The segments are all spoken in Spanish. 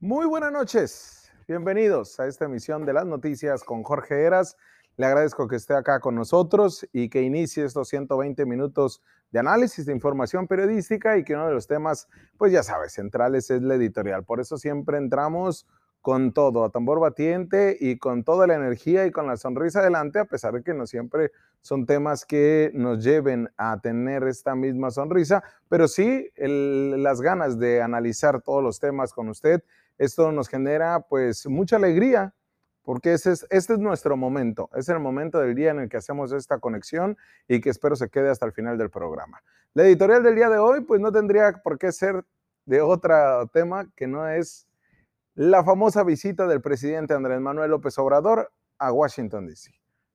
Muy buenas noches, bienvenidos a esta emisión de las noticias con Jorge Eras. Le agradezco que esté acá con nosotros y que inicie estos 120 minutos de análisis de información periodística y que uno de los temas, pues ya sabes, centrales es la editorial. Por eso siempre entramos con todo, a tambor batiente y con toda la energía y con la sonrisa adelante, a pesar de que no siempre son temas que nos lleven a tener esta misma sonrisa, pero sí las ganas de analizar todos los temas con usted. Esto nos genera pues mucha alegría porque ese es, este es nuestro momento, es el momento del día en el que hacemos esta conexión y que espero se quede hasta el final del programa. La editorial del día de hoy pues no tendría por qué ser de otro tema que no es la famosa visita del presidente Andrés Manuel López Obrador a Washington, D.C.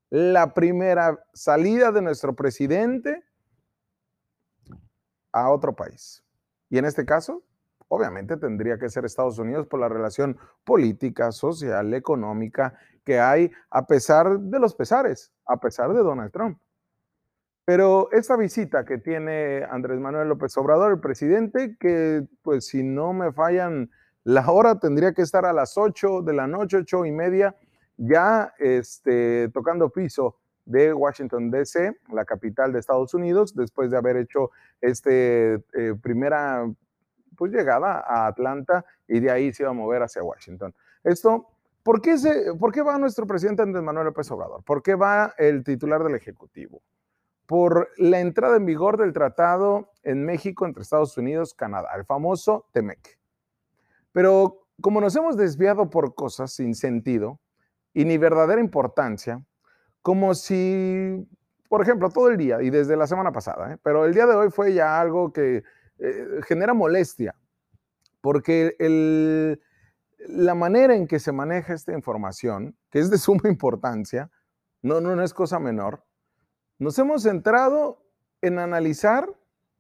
La primera salida de nuestro presidente a otro país. Y en este caso, obviamente tendría que ser Estados Unidos por la relación política, social, económica que hay, a pesar de los pesares, a pesar de Donald Trump. Pero esta visita que tiene Andrés Manuel López Obrador, el presidente, que pues si no me fallan la hora tendría que estar a las 8 de la noche, 8 y media, ya este, tocando piso de Washington, D.C., la capital de Estados Unidos, después de haber hecho este eh, primera pues, llegada a Atlanta y de ahí se iba a mover hacia Washington. Esto, ¿por qué, se, ¿por qué va nuestro presidente Andrés Manuel López Obrador? ¿Por qué va el titular del Ejecutivo? Por la entrada en vigor del tratado en México entre Estados Unidos y Canadá, el famoso TEMEC. Pero como nos hemos desviado por cosas sin sentido y ni verdadera importancia, como si, por ejemplo, todo el día y desde la semana pasada, ¿eh? pero el día de hoy fue ya algo que eh, genera molestia, porque la manera en que se maneja esta información, que es de suma importancia, no, no, no es cosa menor, nos hemos centrado en analizar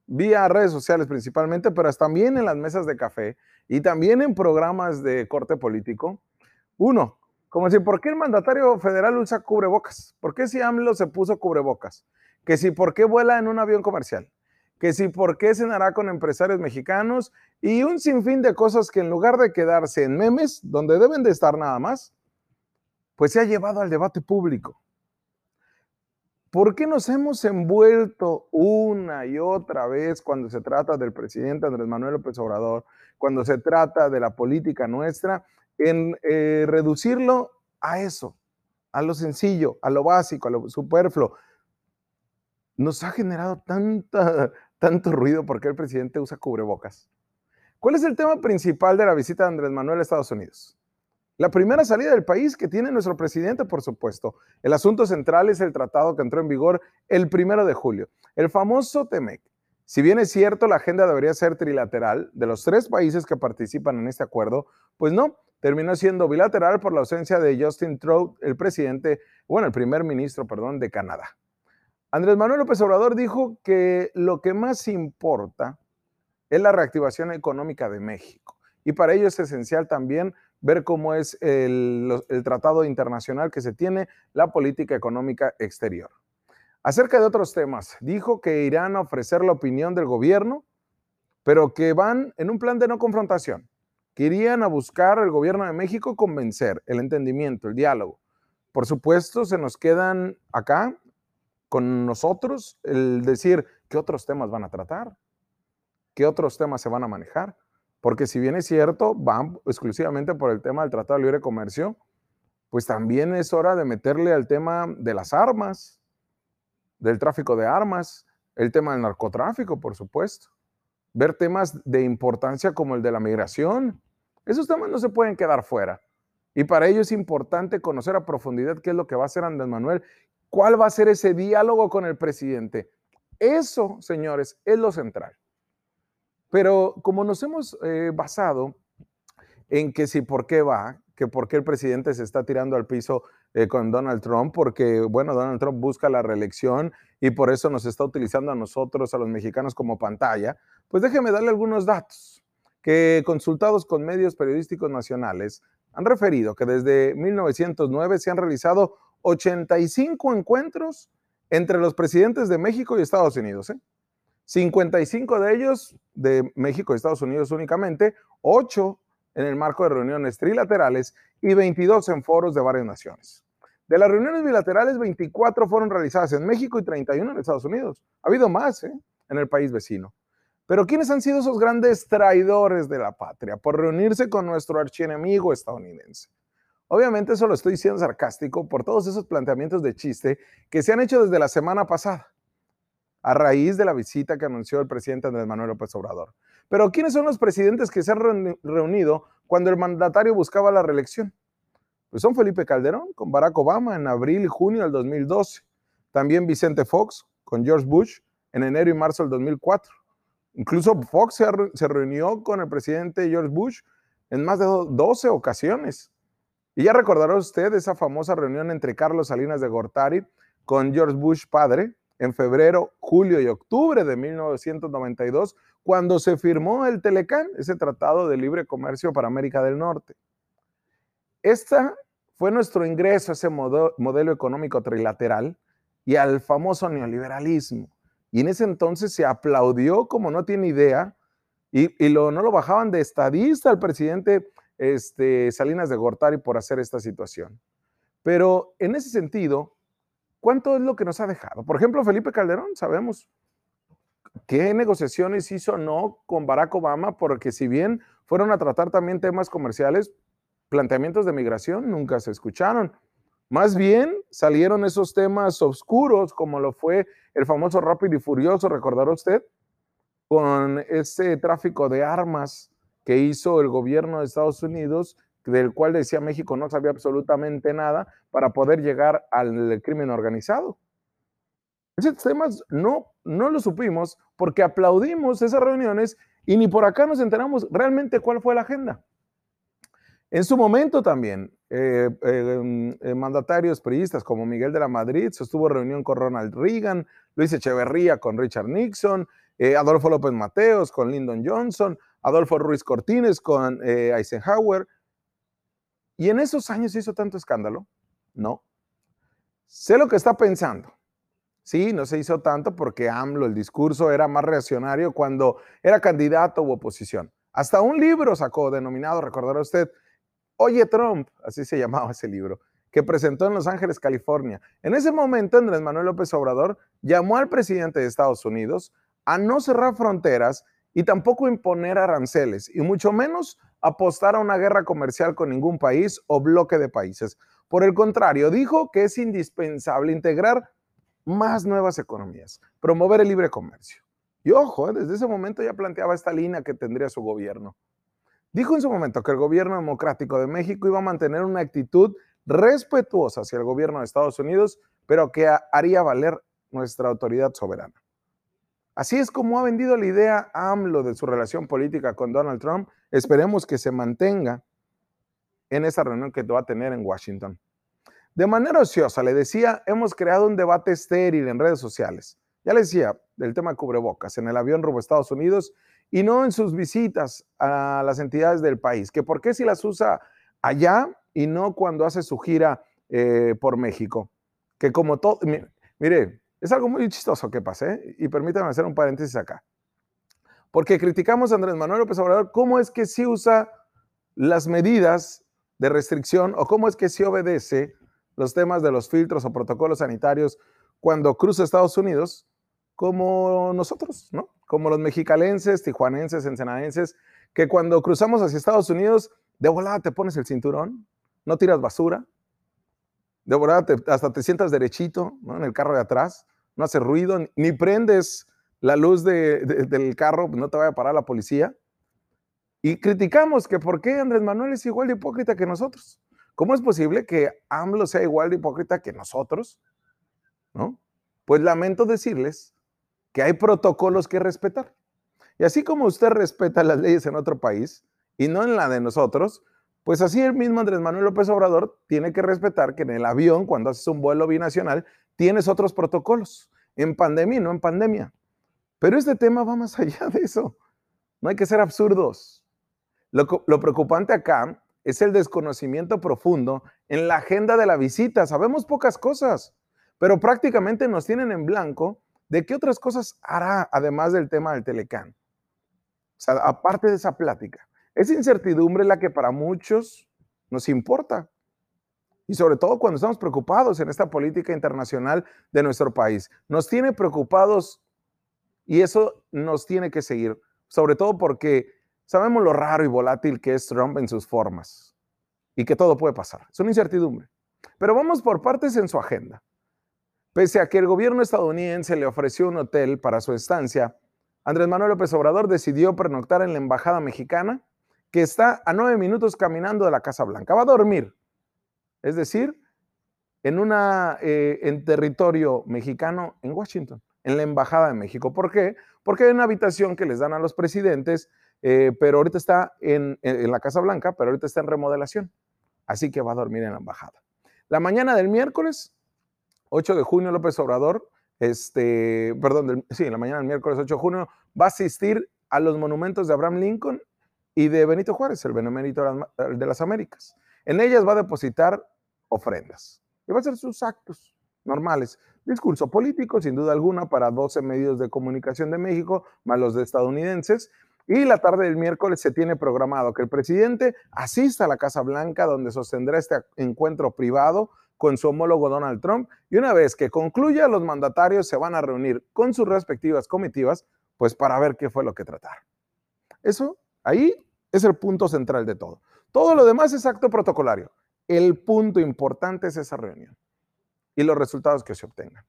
vía redes sociales principalmente, pero también en las mesas de café y también en programas de corte político. Uno, como si, ¿por qué el mandatario federal usa cubrebocas? ¿Por qué si AMLO se puso cubrebocas? Que si, ¿por qué vuela en un avión comercial? Que si, ¿por qué cenará con empresarios mexicanos? Y un sinfín de cosas que en lugar de quedarse en memes, donde deben de estar nada más, pues se ha llevado al debate público. ¿Por qué nos hemos envuelto una y otra vez cuando se trata del presidente Andrés Manuel López Obrador, cuando se trata de la política nuestra, en eh, reducirlo a eso, a lo sencillo, a lo básico, a lo superfluo? Nos ha generado tanto ruido porque el presidente usa cubrebocas. ¿Cuál es el tema principal de la visita de Andrés Manuel a Estados Unidos? La primera salida del país que tiene nuestro presidente, por supuesto. El asunto central es el tratado que entró en vigor el primero de julio, el famoso TEMEC. Si bien es cierto, la agenda debería ser trilateral de los tres países que participan en este acuerdo, pues no, terminó siendo bilateral por la ausencia de Justin Trudeau, el presidente, bueno, el primer ministro, perdón, de Canadá. Andrés Manuel López Obrador dijo que lo que más importa es la reactivación económica de México. Y para ello es esencial también ver cómo es el, tratado internacional que se tiene, la política económica exterior. Acerca de otros temas, dijo que irán a ofrecer la opinión del gobierno, pero que van en un plan de no confrontación, que irían a buscar al gobierno de México convencer, el entendimiento, el diálogo. Por supuesto, se nos quedan acá con nosotros el decir qué otros temas van a tratar, qué otros temas se van a manejar. Porque si bien es cierto, van exclusivamente por el tema del Tratado de Libre Comercio, pues también es hora de meterle al tema de las armas, del tráfico de armas, el tema del narcotráfico, por supuesto. Ver temas de importancia como el de la migración. Esos temas no se pueden quedar fuera. Y para ello es importante conocer a profundidad qué es lo que va a hacer Andrés Manuel, cuál va a ser ese diálogo con el presidente. Eso, señores, es lo central. Pero como nos hemos eh, basado en que si por qué va, que por qué el presidente se está tirando al piso eh, con Donald Trump, porque, bueno, Donald Trump busca la reelección y por eso nos está utilizando a nosotros, a los mexicanos, como pantalla, pues déjeme darle algunos datos que consultados con medios periodísticos nacionales han referido que desde 1909 se han realizado 85 encuentros entre los presidentes de México y Estados Unidos. ¿eh? 55 de ellos de México y Estados Unidos únicamente, 8 en el marco de reuniones trilaterales y 22 en foros de varias naciones. De las reuniones bilaterales, 24 fueron realizadas en México y 31 en Estados Unidos. Ha habido más ¿eh? en el país vecino. Pero ¿quiénes han sido esos grandes traidores de la patria por reunirse con nuestro archienemigo estadounidense? Obviamente eso lo estoy diciendo sarcástico por todos esos planteamientos de chiste que se han hecho desde la semana pasada, a raíz de la visita que anunció el presidente Andrés Manuel López Obrador. Pero ¿quiénes son los presidentes que se han reunido cuando el mandatario buscaba la reelección? Pues son Felipe Calderón con Barack Obama en abril y junio del 2012, también Vicente Fox con George Bush en enero y marzo del 2004. Incluso Fox se, reunió con el presidente George Bush en más de 12 ocasiones. Y ya recordará usted esa famosa reunión entre Carlos Salinas de Gortari con George Bush padre en febrero, julio y octubre de 1992, cuando se firmó el Telecán, ese tratado de libre comercio para América del Norte. Esta fue nuestro ingreso a ese modelo económico trilateral y al famoso neoliberalismo. Y en ese entonces se aplaudió como no tiene idea y, lo, no lo bajaban de estadista al presidente este, Salinas de Gortari por hacer esta situación. Pero en ese sentido, ¿cuánto es lo que nos ha dejado? Por ejemplo, Felipe Calderón, sabemos qué negociaciones hizo no con Barack Obama, porque si bien fueron a tratar también temas comerciales, planteamientos de migración nunca se escucharon. Más bien salieron esos temas oscuros, como lo fue el famoso Rápido y Furioso, recordará usted, con ese tráfico de armas que hizo el gobierno de Estados Unidos, del cual decía México no sabía absolutamente nada para poder llegar al crimen organizado. Esos temas no, no lo supimos porque aplaudimos esas reuniones y ni por acá nos enteramos realmente cuál fue la agenda. En su momento también, eh, eh, eh, mandatarios periodistas como Miguel de la Madrid sostuvo reunión con Ronald Reagan, Luis Echeverría con Richard Nixon, Adolfo López Mateos con Lyndon Johnson, Adolfo Ruiz Cortines con Eisenhower. ¿Y en esos años hizo tanto escándalo? No. Sé lo que está pensando. Sí, no se hizo tanto porque AMLO, el discurso era más reaccionario cuando era candidato u oposición. Hasta un libro sacó denominado, recordará usted, Oye Trump, así se llamaba ese libro, que presentó en Los Ángeles, California. En ese momento, Andrés Manuel López Obrador llamó al presidente de Estados Unidos a no cerrar fronteras y tampoco imponer aranceles, y mucho menos apostar a una guerra comercial con ningún país o bloque de países. Por el contrario, dijo que es indispensable integrar más nuevas economías, promover el libre comercio. Y ojo, eh, desde ese momento ya planteaba esta línea que tendría su gobierno. Dijo en su momento que el gobierno democrático de México iba a mantener una actitud respetuosa hacia el gobierno de Estados Unidos, pero que haría valer nuestra autoridad soberana. Así es como ha vendido la idea AMLO de su relación política con Donald Trump. Esperemos que se mantenga en esa reunión que va a tener en Washington. De manera ociosa, le decía, hemos creado un debate estéril en redes sociales. Ya le decía, del tema de cubrebocas en el avión rumbo a Estados Unidos y no en sus visitas a las entidades del país. Que por qué si las usa allá y no cuando hace su gira eh, por México. Que como todo, mire, es algo muy chistoso que pase, ¿eh? y permítanme hacer un paréntesis acá. Porque criticamos a Andrés Manuel López Obrador, ¿cómo es que sí usa las medidas de restricción o cómo es que sí obedece los temas de los filtros o protocolos sanitarios cuando cruza Estados Unidos como nosotros, ¿no? Como los mexicalenses, tijuanenses, ensenadenses, que cuando cruzamos hacia Estados Unidos, de volada te pones el cinturón, no tiras basura, de volada hasta te sientas derechito ¿no? en el carro de atrás, no hace ruido, ni prendes la luz del carro, no te vaya a parar la policía. Y criticamos que por qué Andrés Manuel es igual de hipócrita que nosotros. ¿Cómo es posible que AMLO sea igual de hipócrita que nosotros? ¿No? Pues lamento decirles que hay protocolos que respetar. Y así como usted respeta las leyes en otro país y no en la de nosotros, pues así el mismo Andrés Manuel López Obrador tiene que respetar que en el avión, cuando haces un vuelo binacional, tienes otros protocolos, en pandemia y no en pandemia. Pero este tema va más allá de eso. No hay que ser absurdos. Lo, preocupante acá es el desconocimiento profundo en la agenda de la visita. Sabemos pocas cosas, pero prácticamente nos tienen en blanco ¿De qué otras cosas hará además del tema del Telecán? O sea, aparte de esa plática. Es incertidumbre la que para muchos nos importa. Y sobre todo cuando estamos preocupados en esta política internacional de nuestro país. Nos tiene preocupados y eso nos tiene que seguir. Sobre todo porque sabemos lo raro y volátil que es Trump en sus formas y que todo puede pasar. Es una incertidumbre. Pero vamos por partes en su agenda. Pese a que el gobierno estadounidense le ofreció un hotel para su estancia, Andrés Manuel López Obrador decidió pernoctar en la embajada mexicana, que está a nueve minutos caminando de la Casa Blanca. Va a dormir, es decir, en, una, eh, en territorio mexicano en Washington, en la embajada de México. ¿Por qué? Porque hay una habitación que les dan a los presidentes, eh, pero ahorita está en, en la Casa Blanca, pero ahorita está en remodelación. Así que va a dormir en la embajada. La mañana del miércoles, 8 de junio, López Obrador, este, perdón, sí, la mañana del miércoles 8 de junio, va a asistir a los monumentos de Abraham Lincoln y de Benito Juárez, el benemérito de las Américas. En ellas va a depositar ofrendas y va a hacer sus actos normales. Discurso político, sin duda alguna, para 12 medios de comunicación de México, más los de estadounidenses. Y la tarde del miércoles se tiene programado que el presidente asista a la Casa Blanca, donde sostendrá este encuentro privado con su homólogo Donald Trump. Y una vez que concluya, los mandatarios se van a reunir con sus respectivas comitivas, pues para ver qué fue lo que tratar. Eso, ahí es el punto central de todo. Todo lo demás es acto protocolario. El punto importante es esa reunión y los resultados que se obtengan.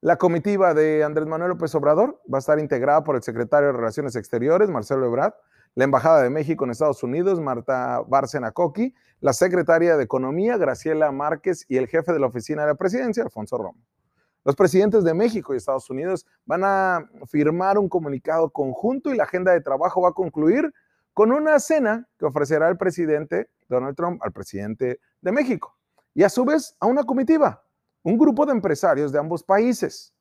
La comitiva de Andrés Manuel López Obrador va a estar integrada por el secretario de Relaciones Exteriores, Marcelo Ebrard, la Embajada de México en Estados Unidos, Marta Bárcena Coqui, la secretaria de Economía, Graciela Márquez, y el jefe de la Oficina de la Presidencia, Alfonso Romo. Los presidentes de México y Estados Unidos van a firmar un comunicado conjunto y la agenda de trabajo va a concluir con una cena que ofrecerá el presidente Donald Trump al presidente de México y a su vez a una comitiva un grupo de empresarios de ambos países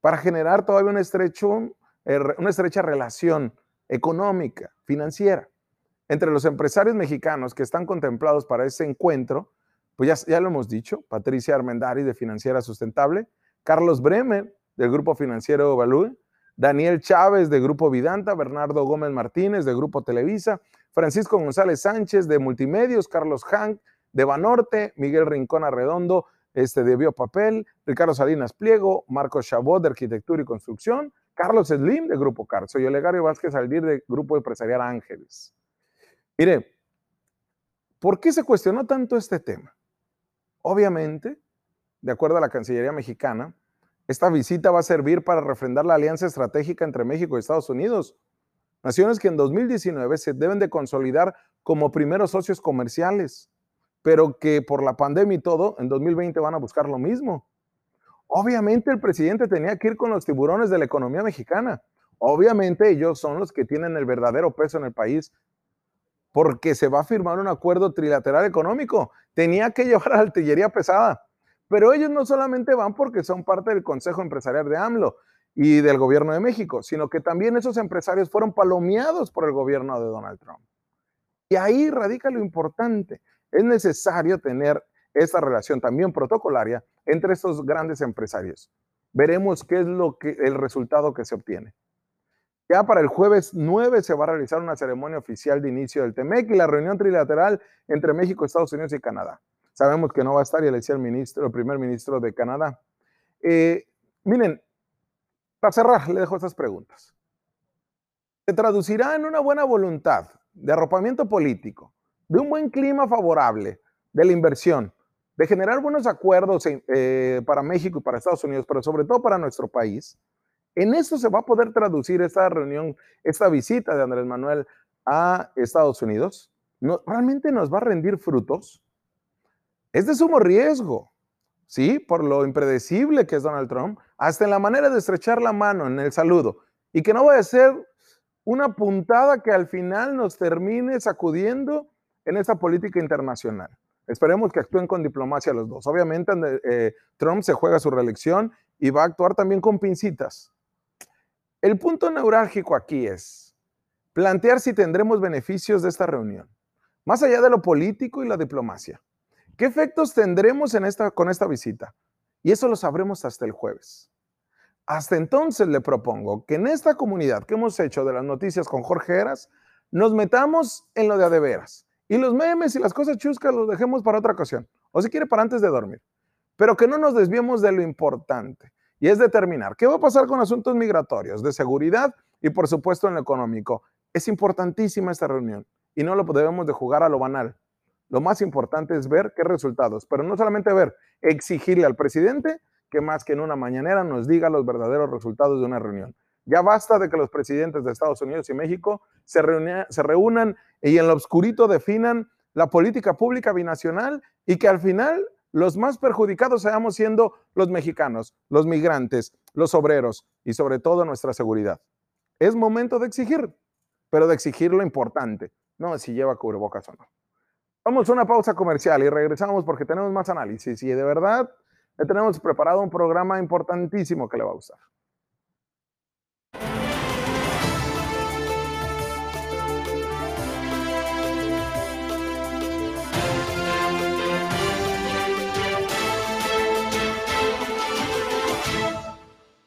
para generar todavía un estrecho, eh, una estrecha relación económica, financiera. Entre los empresarios mexicanos que están contemplados para ese encuentro, pues ya, ya lo hemos dicho, Patricia Armendari de Financiera Sustentable, Carlos Bremer del Grupo Financiero Value, Daniel Chávez de Grupo Vidanta, Bernardo Gómez Martínez de Grupo Televisa, Francisco González Sánchez de Multimedios, Carlos Hank de Banorte, Miguel Rincón Arredondo este, de Biopapel, Ricardo Salinas Pliego, Marcos Chabot de Arquitectura y Construcción, Carlos Slim de Grupo Carso y Olegario Vázquez Aldir de Grupo Empresarial Ángeles. Mire, ¿por qué se cuestionó tanto este tema? Obviamente, de acuerdo a la Cancillería mexicana, esta visita va a servir para refrendar la alianza estratégica entre México y Estados Unidos, naciones que en 2019 se deben de consolidar como primeros socios comerciales pero que por la pandemia y todo, en 2020 van a buscar lo mismo. Obviamente el presidente tenía que ir con los tiburones de la economía mexicana. Obviamente ellos son los que tienen el verdadero peso en el país porque se va a firmar un acuerdo trilateral económico. Tenía que llevar a artillería pesada. Pero ellos no solamente van porque son parte del Consejo Empresarial de AMLO y del gobierno de México, sino que también esos empresarios fueron palomeados por el gobierno de Donald Trump. Y ahí radica lo importante es necesario tener esta relación también protocolaria entre estos grandes empresarios. Veremos qué es lo que, el resultado que se obtiene. Ya para el jueves 9 se va a realizar una ceremonia oficial de inicio del TEMEC y la reunión trilateral entre México, Estados Unidos y Canadá. Sabemos que no va a estar, y le decía el ministro, el primer ministro de Canadá. Eh, miren, para cerrar, le dejo estas preguntas. ¿Se traducirá en una buena voluntad de arropamiento político de un buen clima favorable de la inversión, de generar buenos acuerdos eh, para México y para Estados Unidos, pero sobre todo para nuestro país, en eso se va a poder traducir esta reunión, esta visita de Andrés Manuel a Estados Unidos. No, ¿Realmente nos va a rendir frutos? Es de sumo riesgo, ¿sí? Por lo impredecible que es Donald Trump, hasta en la manera de estrechar la mano en el saludo. Y que no vaya a ser una puntada que al final nos termine sacudiendo en esta política internacional. Esperemos que actúen con diplomacia los dos. Obviamente eh, Trump se juega su reelección y va a actuar también con pincitas. El punto neurálgico aquí es plantear si tendremos beneficios de esta reunión, más allá de lo político y la diplomacia. ¿Qué efectos tendremos en esta, con esta visita? Y eso lo sabremos hasta el jueves. Hasta entonces le propongo que en esta comunidad que hemos hecho de las noticias con Jorge Heras, nos metamos en lo de a de veras. Y los memes y las cosas chuscas los dejemos para otra ocasión. O si quiere, para antes de dormir. Pero que no nos desviemos de lo importante. Y es determinar qué va a pasar con asuntos migratorios, de seguridad y por supuesto en lo económico. Es importantísima esta reunión y no lo debemos de jugar a lo banal. Lo más importante es ver qué resultados, pero no solamente ver, exigirle al presidente que más que en una mañanera nos diga los verdaderos resultados de una reunión. Ya basta de que los presidentes de Estados Unidos y México se, se reúnan y en lo oscurito definan la política pública binacional y que al final los más perjudicados seamos siendo los mexicanos, los migrantes, los obreros y sobre todo nuestra seguridad. Es momento de exigir, pero de exigir lo importante, no si lleva cubrebocas o no. Vamos a una pausa comercial y regresamos porque tenemos más análisis y de verdad le tenemos preparado un programa importantísimo que le va a gustar.